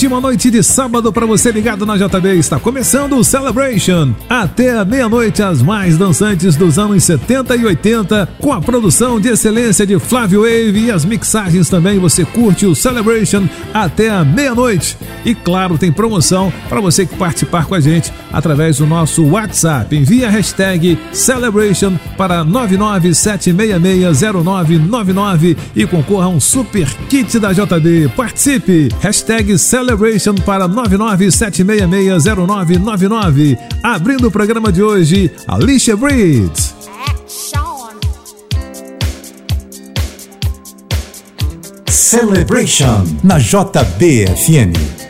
Ótima noite de sábado para você ligado na JB. Está começando o Celebration. Até a meia-noite, as mais dançantes dos anos 70 e 80, com a produção de excelência de Flávio Wave e as mixagens também. Você curte o Celebration até a meia-noite. E claro, tem promoção para você que participar com a gente através do nosso WhatsApp. Envie a hashtag Celebration para 997660999 e concorra a um super kit da JB. Participe! Hashtag Celebration para 997660999. Abrindo o programa de hoje, Alicia Breeds. Celebration na JBFM.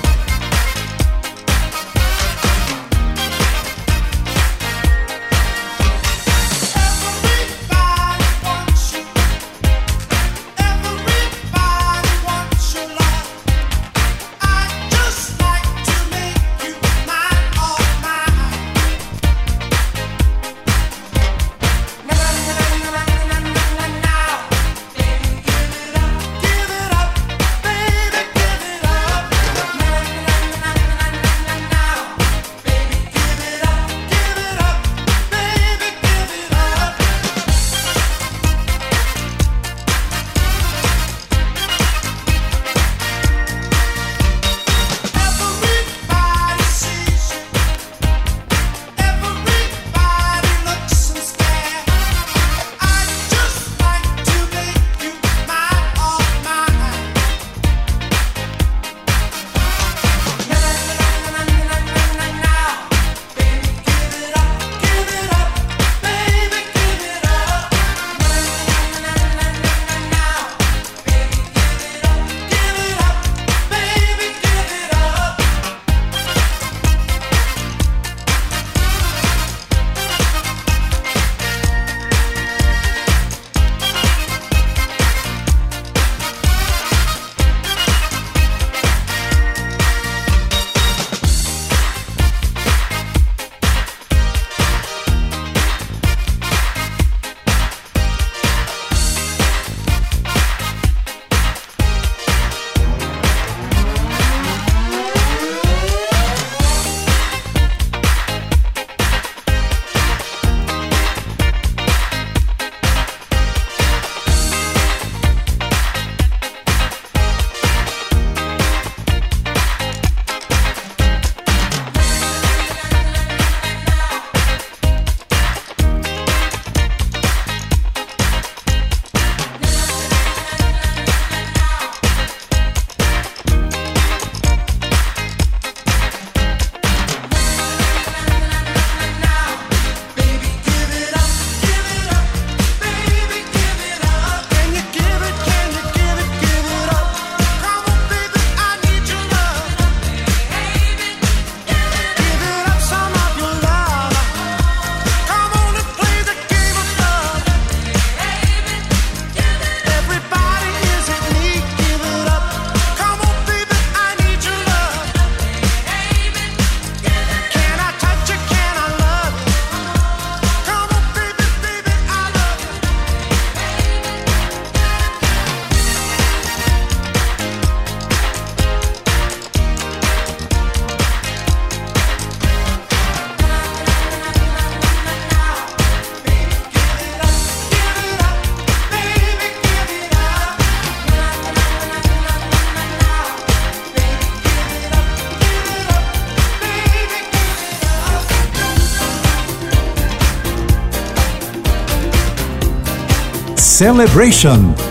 Celebration.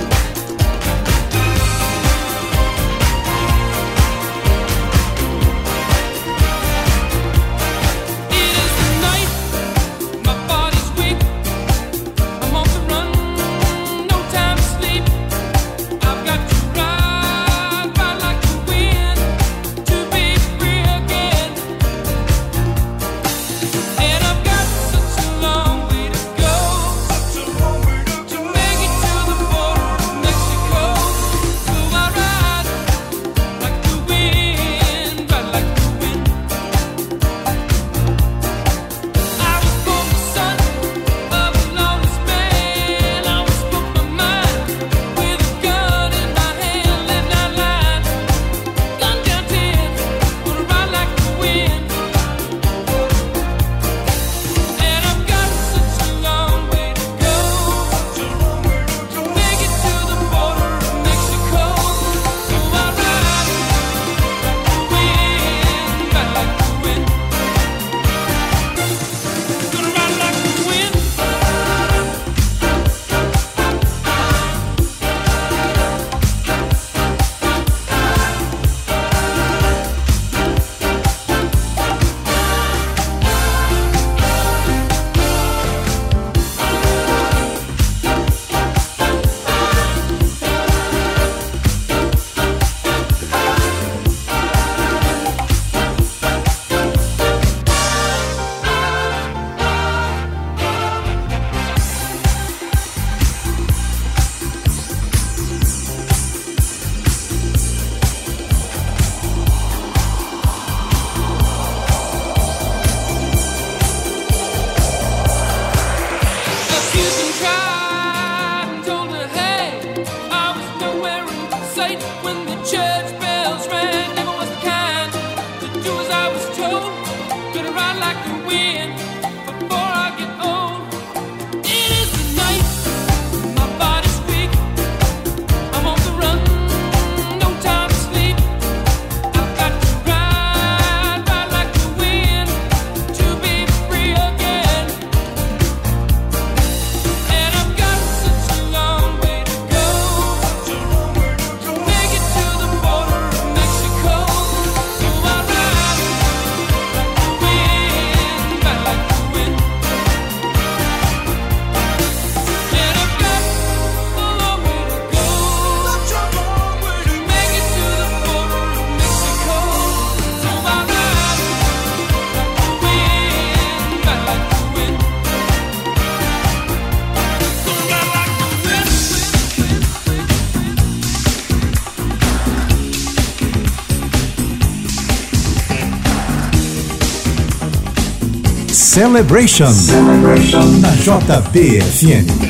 Celebration, Celebration. na JBFM.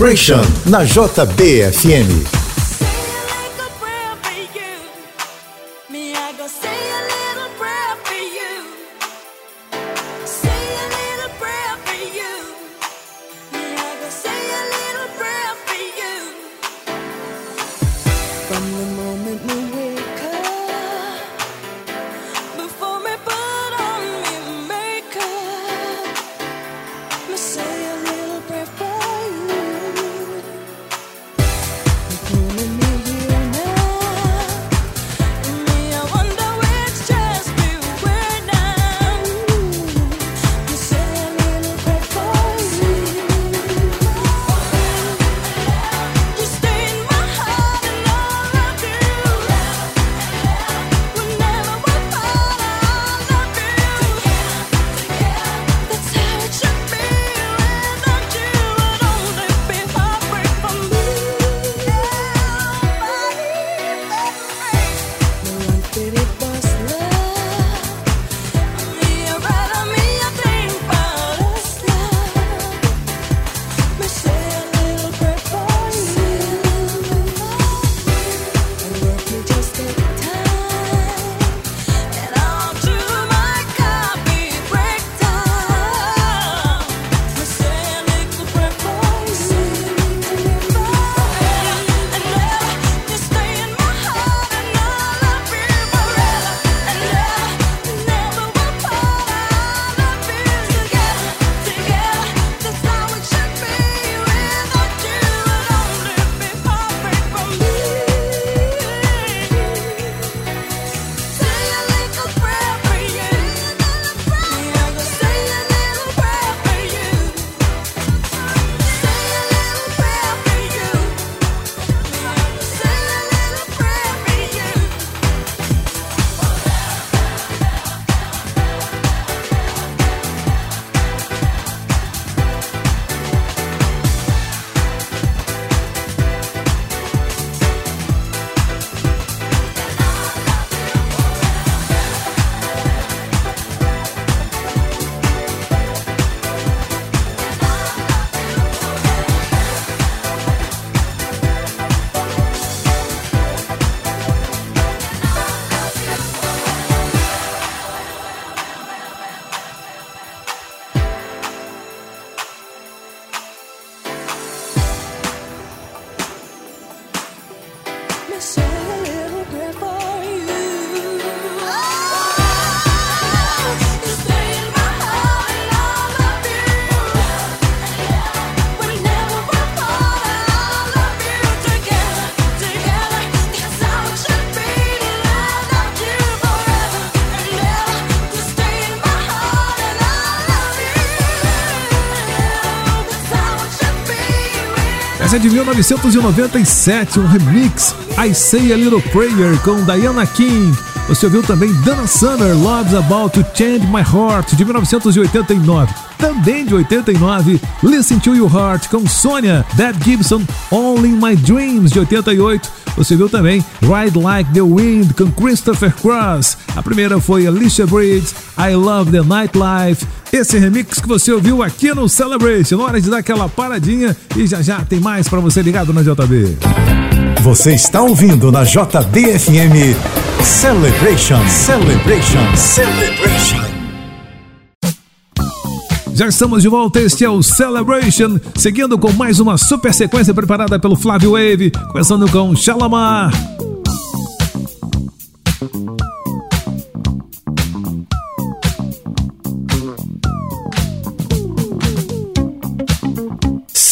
Celebration na JBFM. Essa é de 1997, um remix I Say a Little Prayer com Diana King. Você ouviu também Dana Summer, Love's About to Change My Heart, de 1989. Também de 89, Listen to Your Heart com Sonia, Dad Gibson, Only My Dreams, de 88. Você viu também Ride Like the Wind com Christopher Cross. A primeira foi Alicia Bridges, I Love the Nightlife. Esse remix que você ouviu aqui no Celebration. Hora de dar aquela paradinha e já já tem mais para você ligado na JB. Você está ouvindo na JBFM Celebration, Celebration, Celebration. Já estamos de volta, este é o Celebration, seguindo com mais uma super sequência preparada pelo Flávio Wave, começando com Shalamar.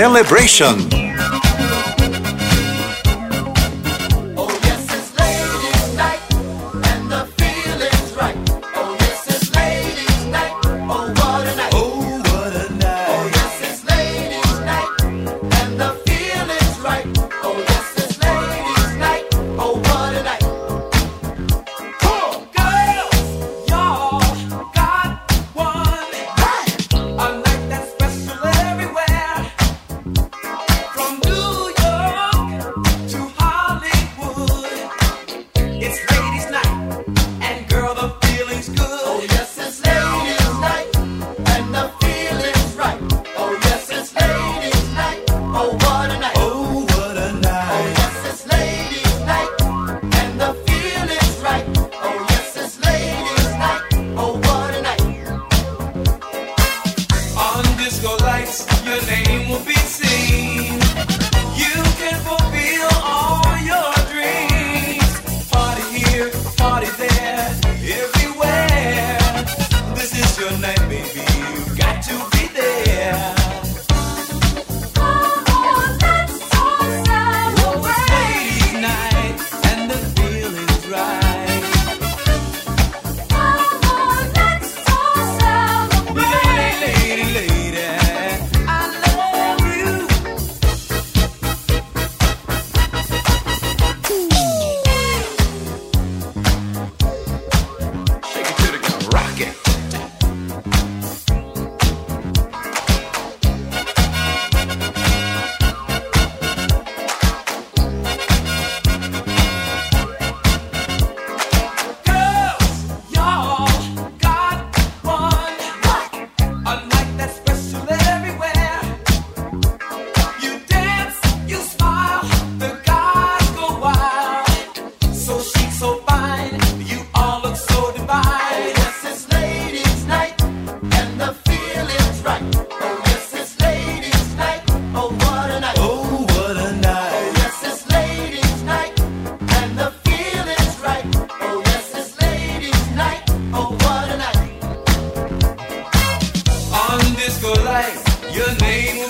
Celebration. The name.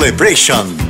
Celebration.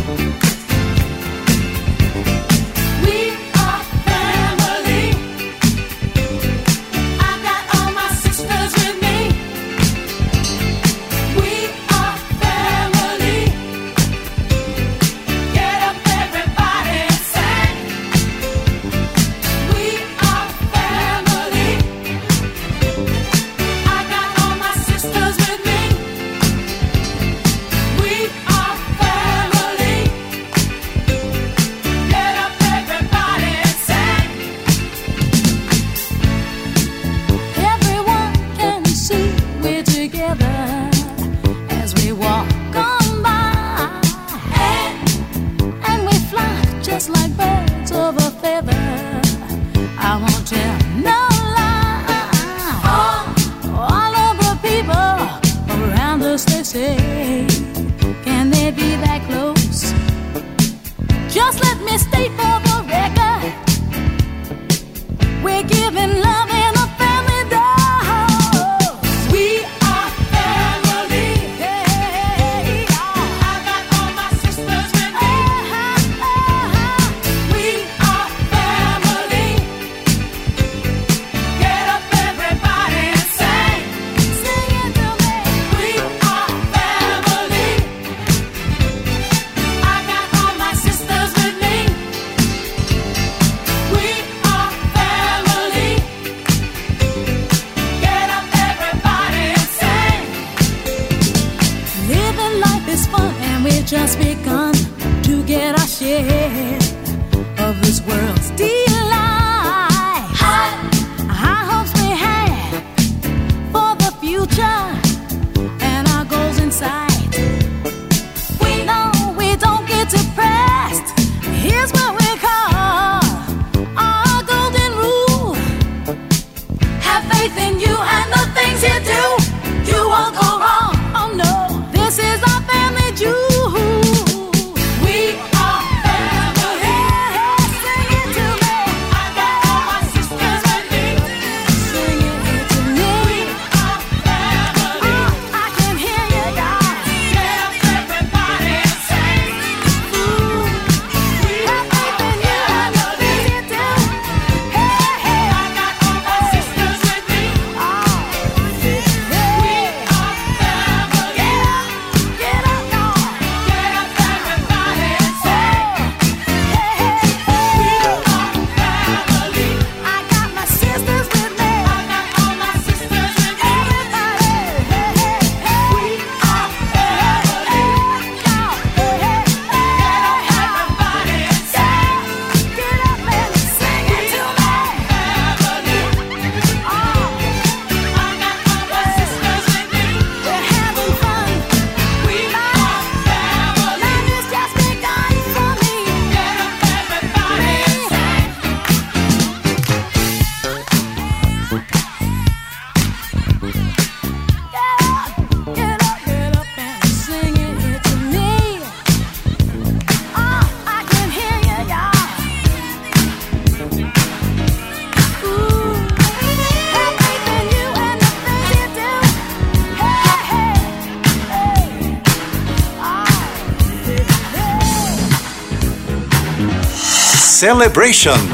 Celebration.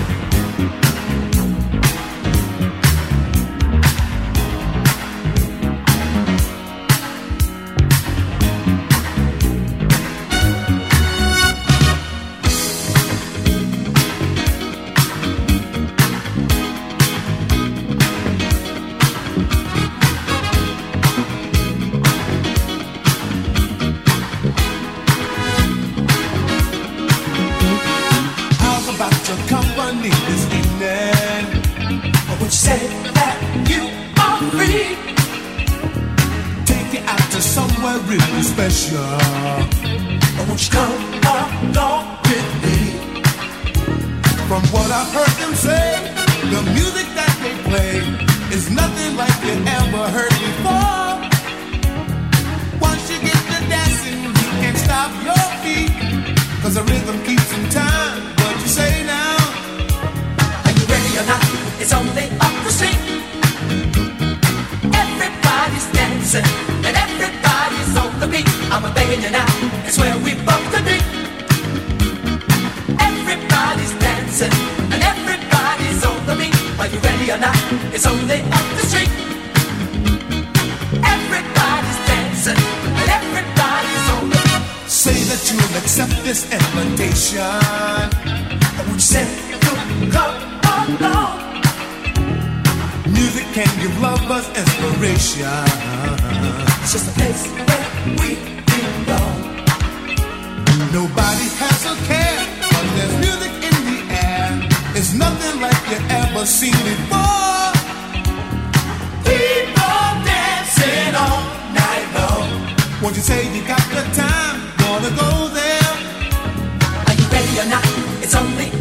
It's only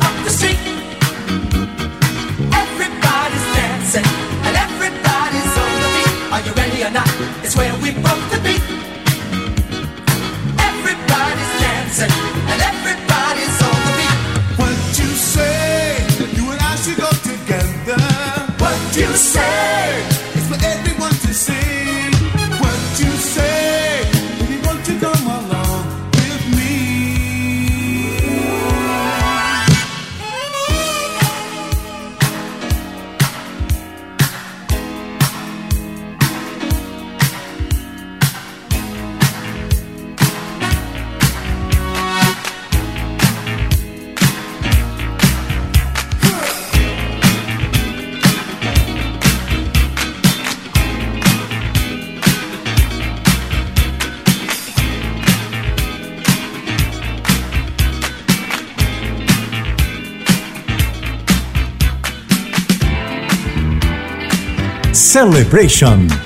Celebration.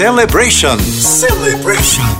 Celebration. Celebration.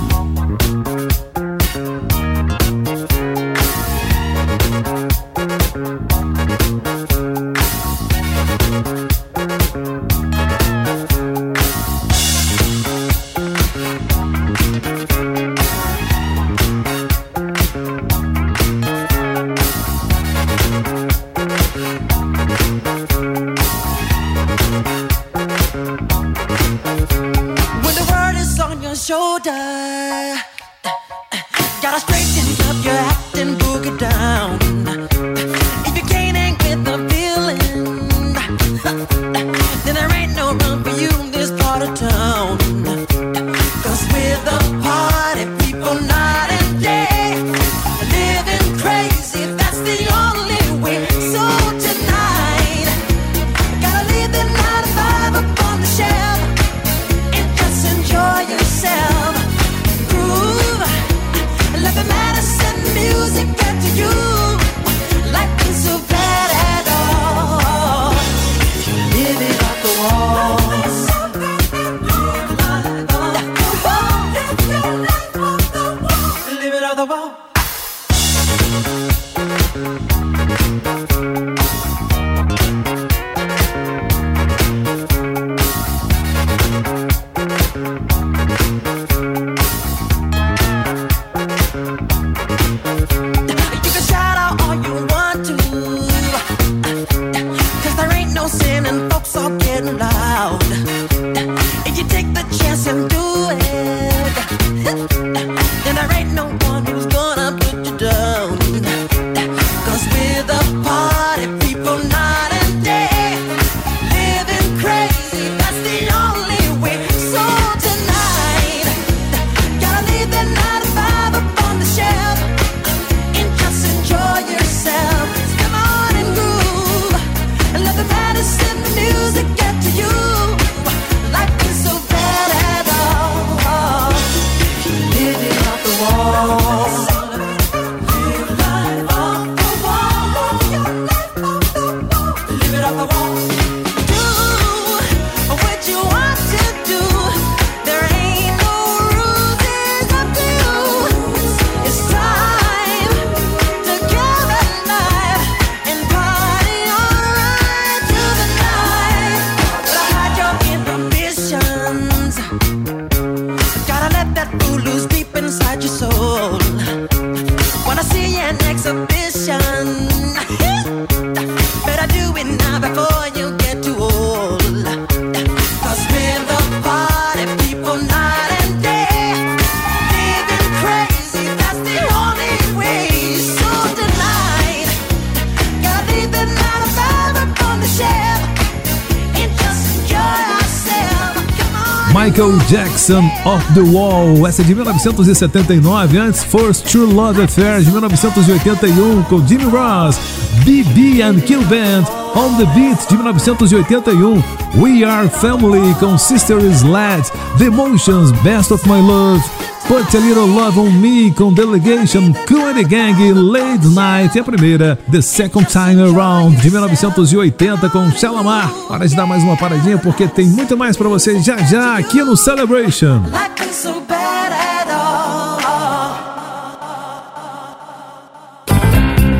Jackson Off the Wall. Essa é de 1979, antes First True Love Affair de 1981 com Jimmy Ross, BB and Kill Band On the Beat de 1981, We Are Family com Sister Sled, The Emotions Best of My Love. Put a Little Love on Me com Delegation, Cool Gang, Late Night e a primeira, The Second Time Around, de 1980 com Shalamar. Hora de dar mais uma paradinha porque tem muito mais para você já já aqui no Celebration.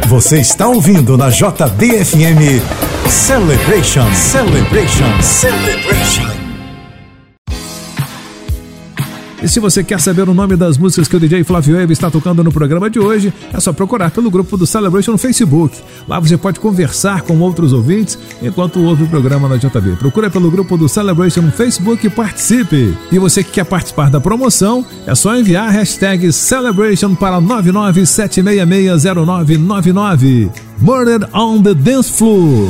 Você está ouvindo na JBFM Celebration, Celebration, Celebration. E se você quer saber o nome das músicas que o DJ Flávio Eve está tocando no programa de hoje, é só procurar pelo grupo do Celebration no Facebook. Lá você pode conversar com outros ouvintes enquanto ouve o programa na JB. Procura pelo grupo do Celebration no Facebook e participe. E você que quer participar da promoção, é só enviar a hashtag Celebration para 997660999. Murder on the Dance Floor.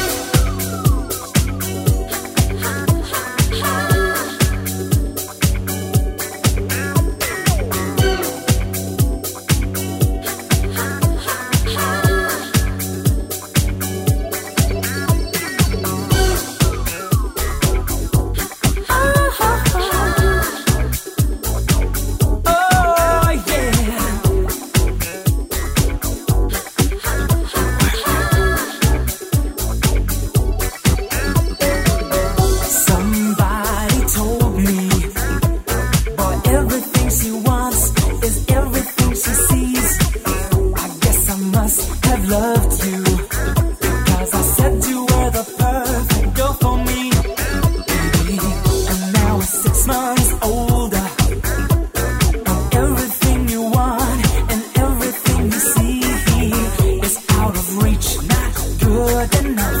good enough.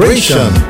Celebration.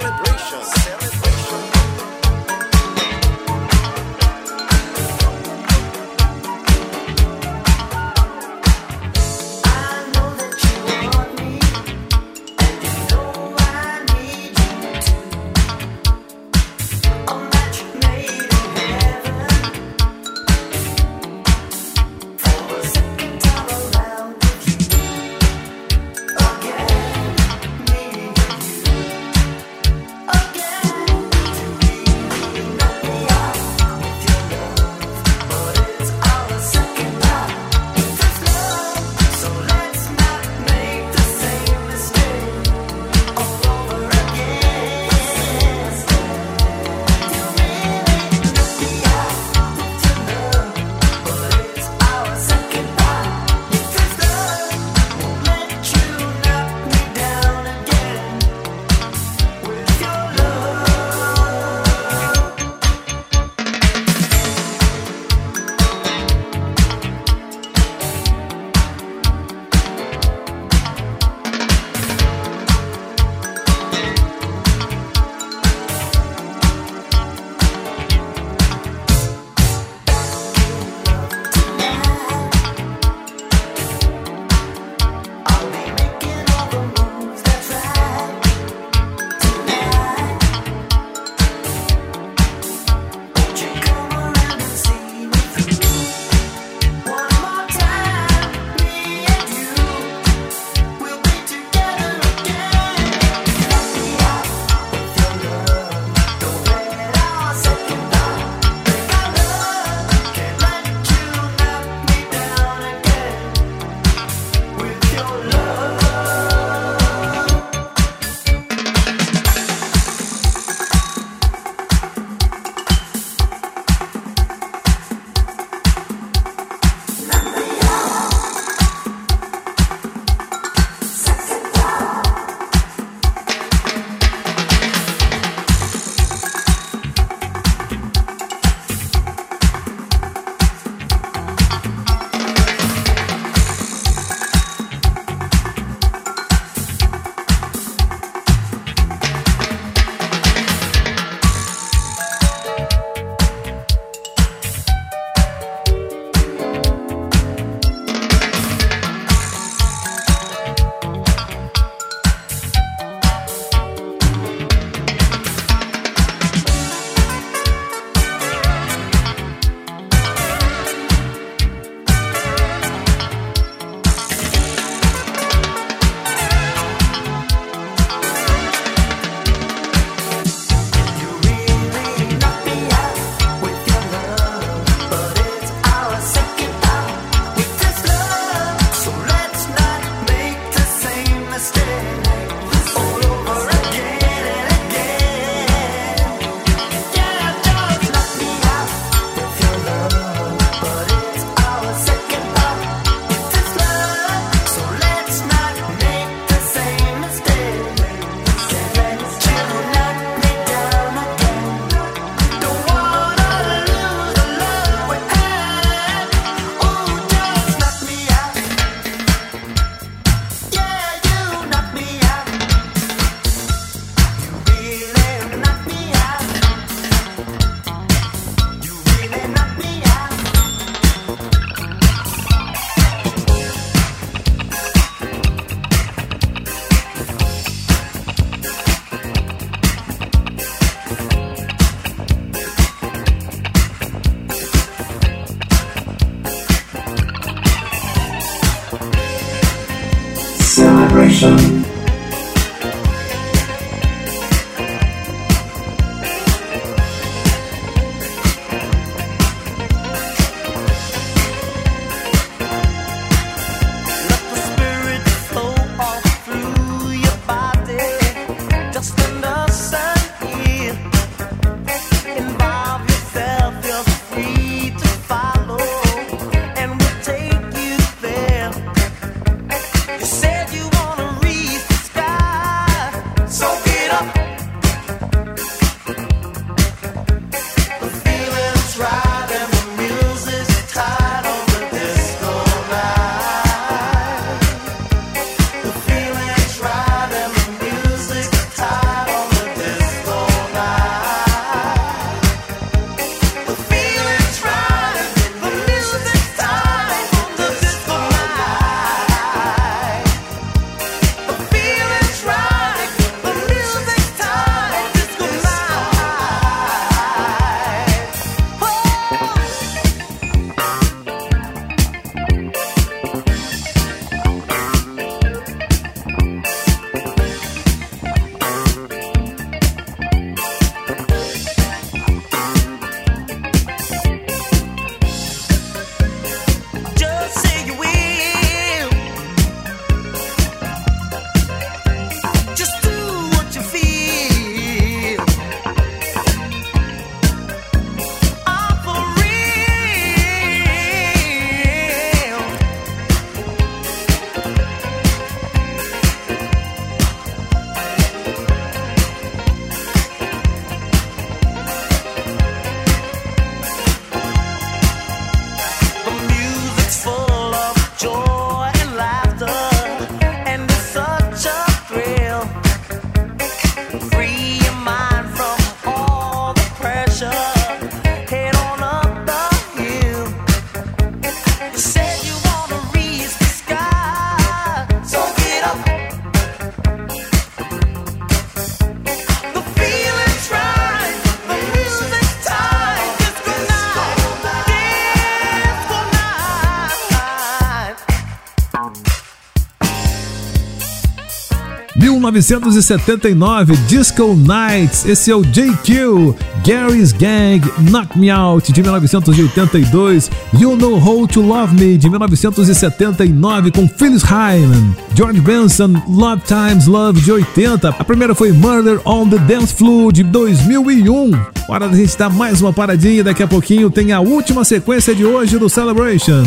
1979, Disco Nights, esse é o JQ, Gary's Gang, Knock Me Out, de 1982, You Know How to Love Me, de 1979, com Phyllis Hyman, George Benson, Love Times Love, de 80, a primeira foi Murder on the Dance Floor, de 2001. Hora da gente dar mais uma paradinha, daqui a pouquinho tem a última sequência de hoje do Celebration.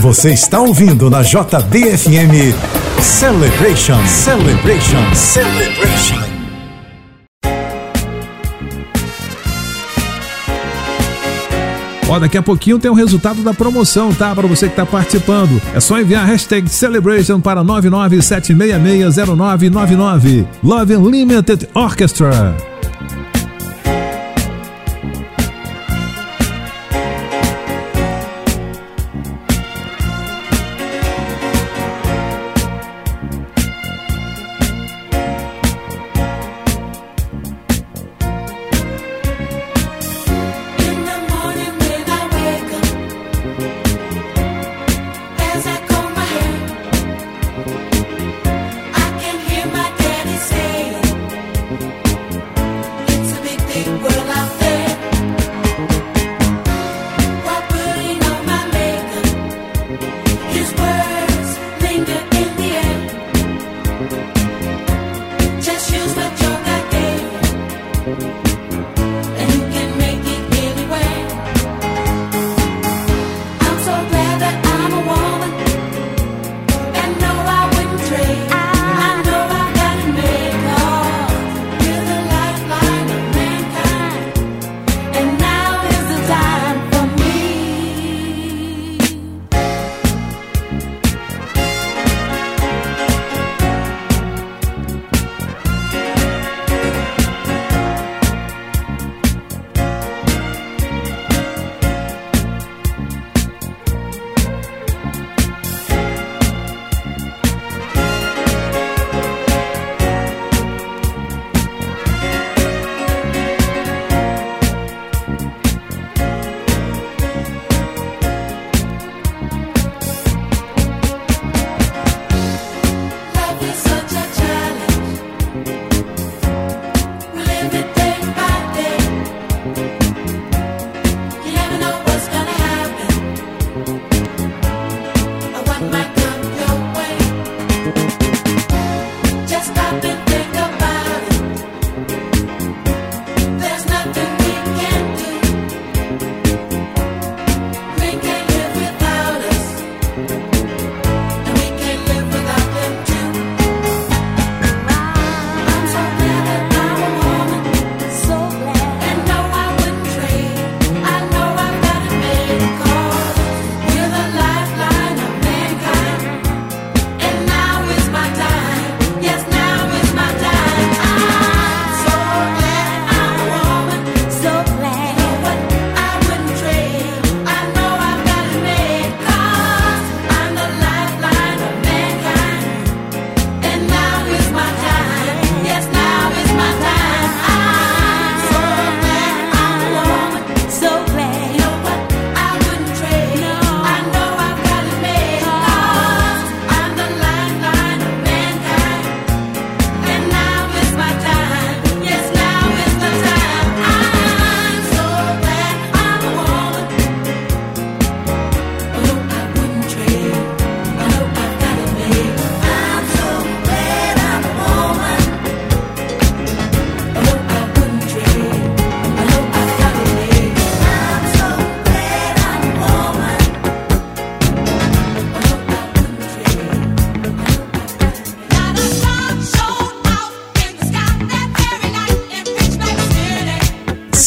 Você está ouvindo na JBFM Celebration, Celebration, Celebration. Ó, daqui a pouquinho tem o resultado da promoção, tá? Para você que está participando. É só enviar a hashtag Celebration para 997660999. Love Unlimited Orchestra.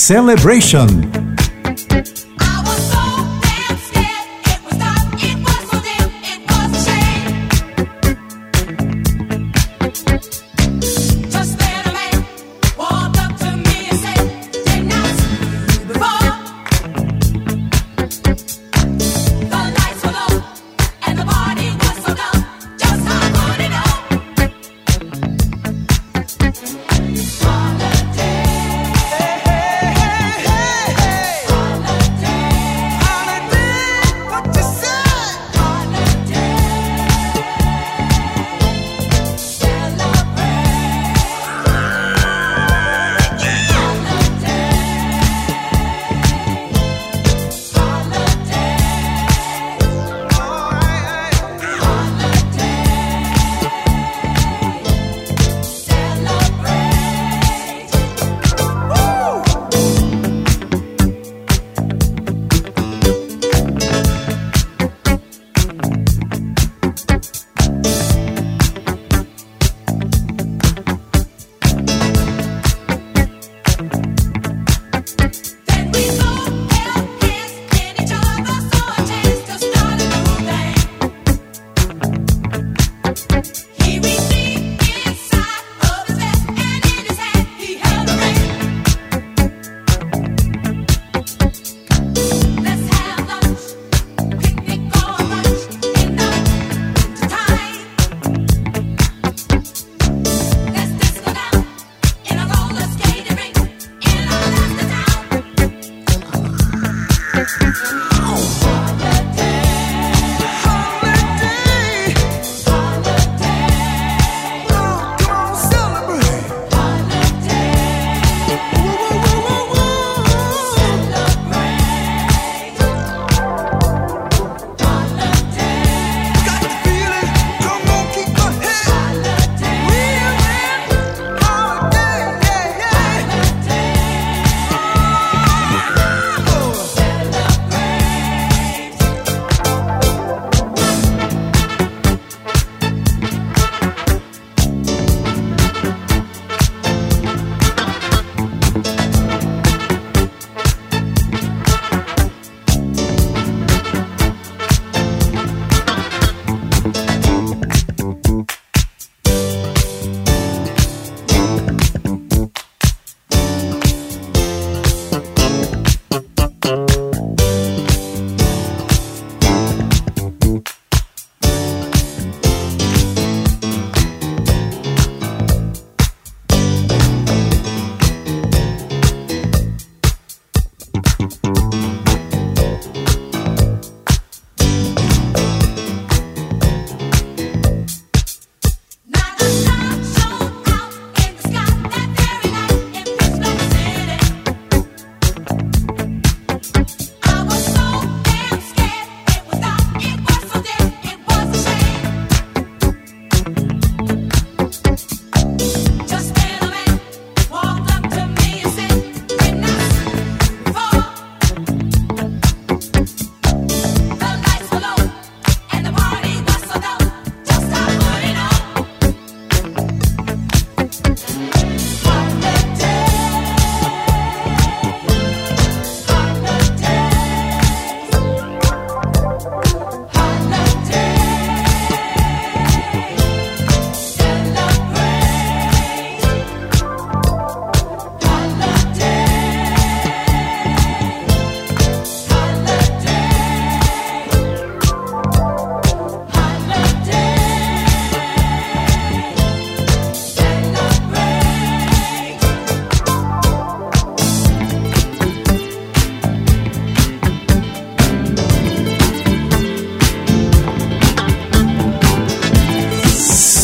Celebration.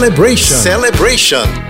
Celebration. Celebration.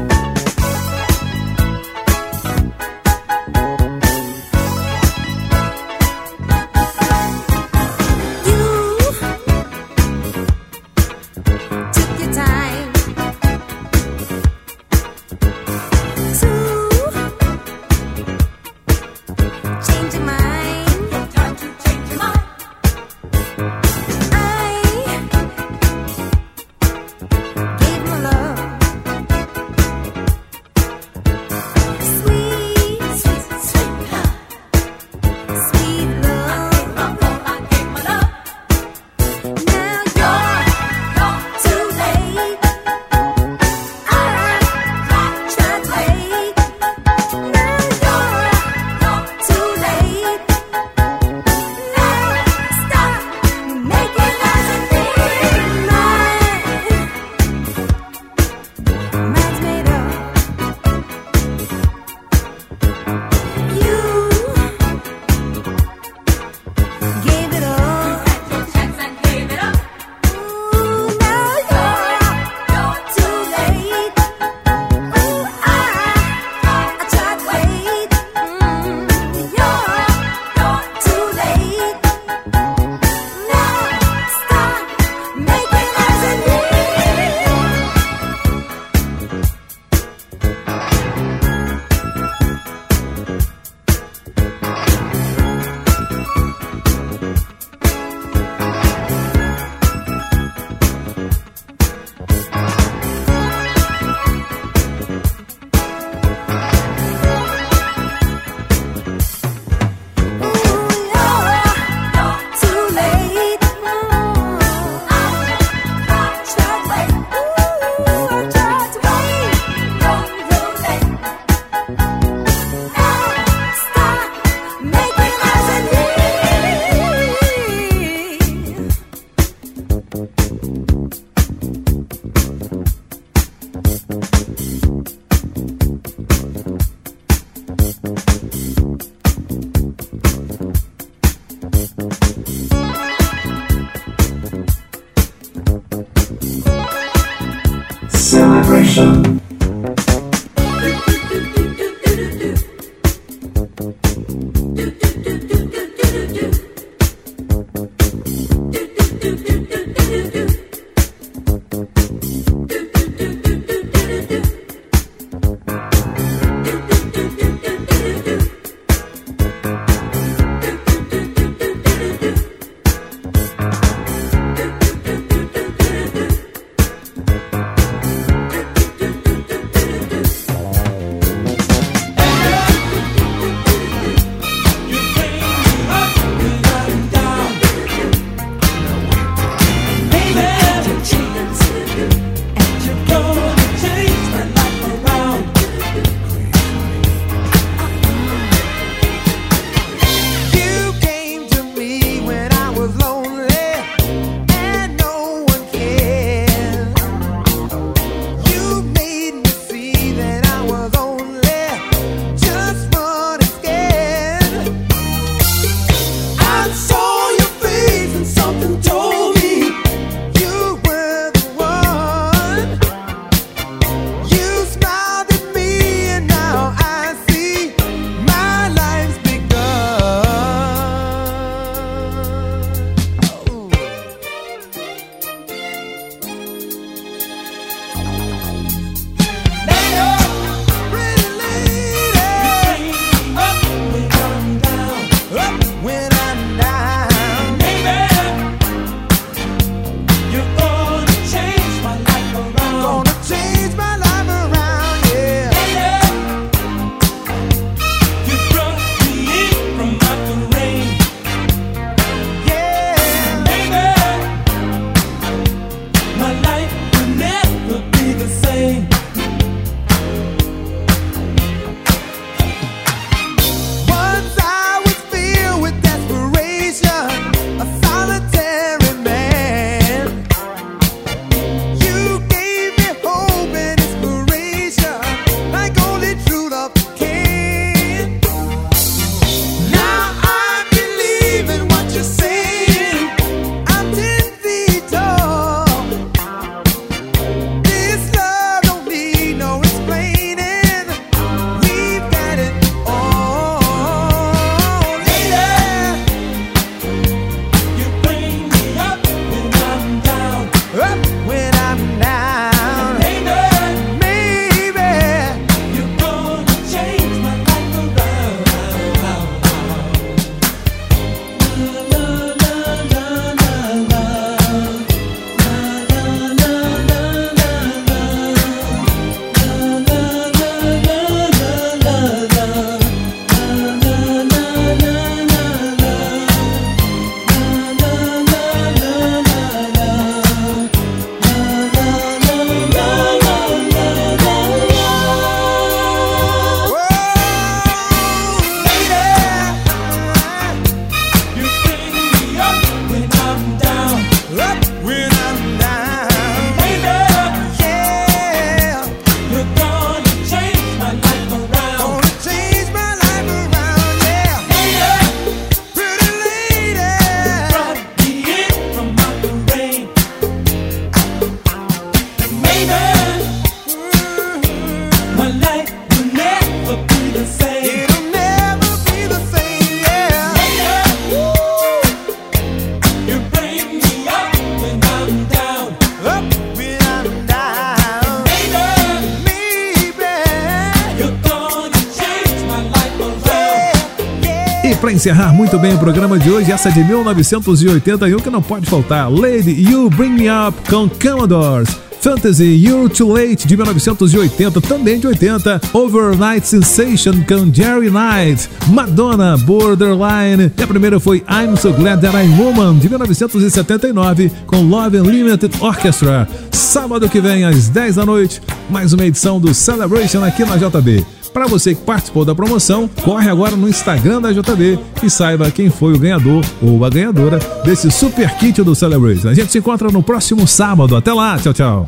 Encerrar muito bem o programa de hoje, essa de 1981 que não pode faltar. Lady You Bring Me Up com Commodores. Fantasy You're Too Late de 1980, também de 80. Overnight Sensation com Jerry Knight. Madonna Borderline. E a primeira foi I'm So Glad That I'm Woman de 1979 com Love Unlimited Orchestra. Sábado que vem às 10 da noite, mais uma edição do Celebration aqui na JB. Para você que participou da promoção, corre agora no Instagram da JB e saiba quem foi o ganhador ou a ganhadora desse super kit do Celebration. A gente se encontra no próximo sábado. Até lá, tchau, tchau.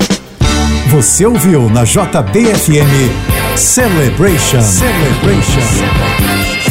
Você ouviu na JBFM Celebration. Celebration.